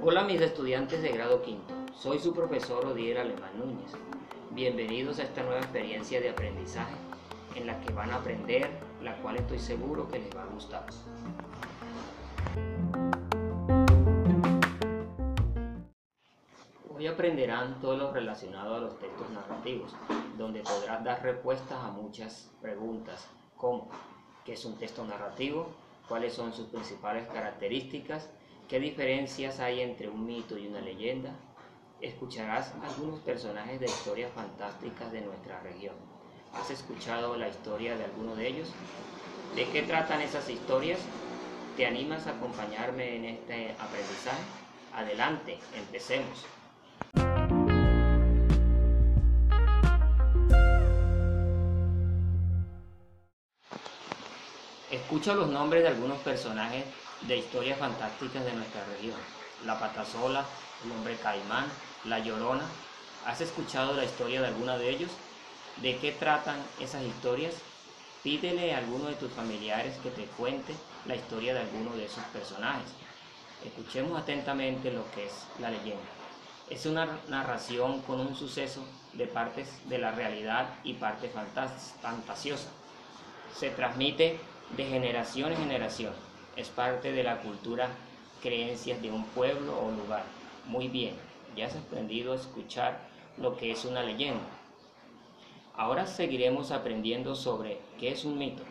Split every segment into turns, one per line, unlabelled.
Hola mis estudiantes de grado quinto, soy su profesor Odier Alemán Núñez. Bienvenidos a esta nueva experiencia de aprendizaje en la que van a aprender, la cual estoy seguro que les va a gustar. Hoy aprenderán todo lo relacionado a los textos narrativos, donde podrás dar respuestas a muchas preguntas, como ¿qué es un texto narrativo? ¿Cuáles son sus principales características? ¿Qué diferencias hay entre un mito y una leyenda? Escucharás algunos personajes de historias fantásticas de nuestra región. ¿Has escuchado la historia de alguno de ellos? ¿De qué tratan esas historias? ¿Te animas a acompañarme en este aprendizaje? Adelante, empecemos. Escucha los nombres de algunos personajes de historias fantásticas de nuestra región. La patasola, el hombre caimán, la llorona. ¿Has escuchado la historia de alguna de ellos? ¿De qué tratan esas historias? Pídele a alguno de tus familiares que te cuente la historia de alguno de esos personajes. Escuchemos atentamente lo que es la leyenda. Es una narración con un suceso de partes de la realidad y parte fantasiosa. Se transmite de generación en generación. Es parte de la cultura, creencias de un pueblo o lugar. Muy bien, ya has aprendido a escuchar lo que es una leyenda. Ahora seguiremos aprendiendo sobre qué es un mito.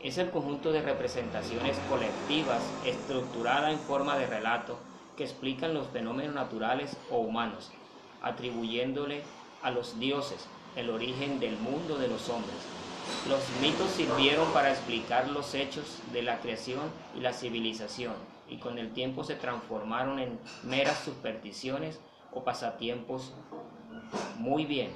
Es el conjunto de representaciones colectivas estructurada en forma de relato que explican los fenómenos naturales o humanos, atribuyéndole a los dioses el origen del mundo de los hombres, los mitos sirvieron para explicar los hechos de la creación y la civilización y con el tiempo se transformaron en meras supersticiones o pasatiempos. Muy bien.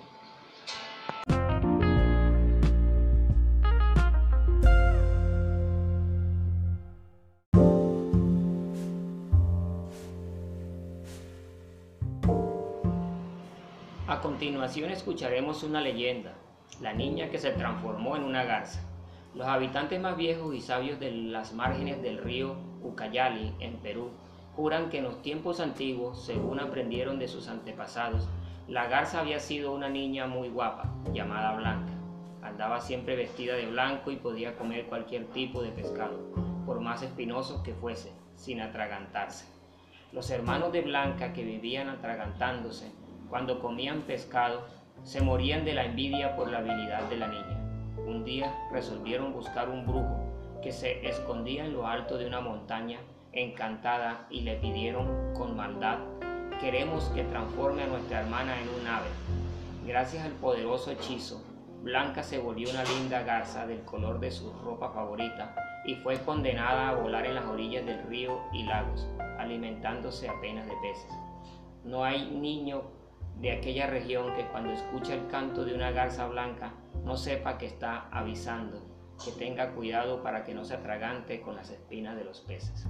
A continuación escucharemos una leyenda la niña que se transformó en una garza. Los habitantes más viejos y sabios de las márgenes del río Ucayali, en Perú, juran que en los tiempos antiguos, según aprendieron de sus antepasados, la garza había sido una niña muy guapa, llamada Blanca. Andaba siempre vestida de blanco y podía comer cualquier tipo de pescado, por más espinoso que fuese, sin atragantarse. Los hermanos de Blanca que vivían atragantándose, cuando comían pescado, se morían de la envidia por la habilidad de la niña. Un día resolvieron buscar un brujo que se escondía en lo alto de una montaña encantada y le pidieron con maldad, queremos que transforme a nuestra hermana en un ave. Gracias al poderoso hechizo, Blanca se volvió una linda garza del color de su ropa favorita y fue condenada a volar en las orillas del río y lagos, alimentándose apenas de peces. No hay niño de aquella región que cuando escucha el canto de una garza blanca no sepa que está avisando, que tenga cuidado para que no se atragante con las espinas de los peces.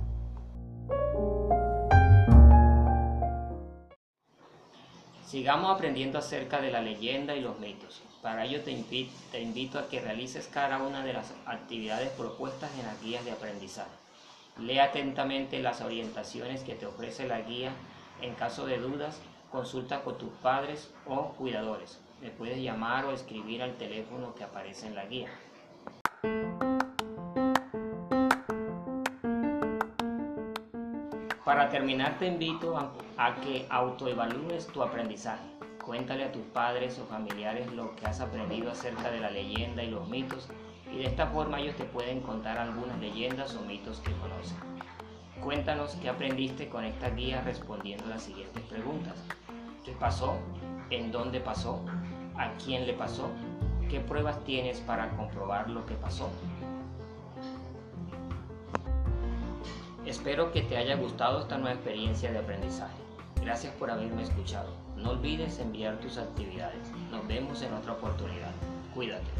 Sigamos aprendiendo acerca de la leyenda y los mitos. Para ello te invito, te invito a que realices cada una de las actividades propuestas en las guías de aprendizaje. Lee atentamente las orientaciones que te ofrece la guía. En caso de dudas, Consulta con tus padres o cuidadores. Le puedes llamar o escribir al teléfono que aparece en la guía. Para terminar te invito a, que autoevalúes tu aprendizaje. Cuéntale a tus padres o familiares lo que has aprendido acerca de la leyenda y los mitos y de esta forma ellos te pueden contar algunas leyendas o mitos que conocen. Cuéntanos qué aprendiste con esta guía respondiendo las siguientes preguntas. ¿Qué pasó? ¿En dónde pasó? ¿A quién le pasó? ¿Qué pruebas tienes para comprobar lo que pasó? Espero que te haya gustado esta nueva experiencia de aprendizaje. Gracias por haberme escuchado. No olvides enviar tus actividades. Nos vemos en otra oportunidad. Cuídate.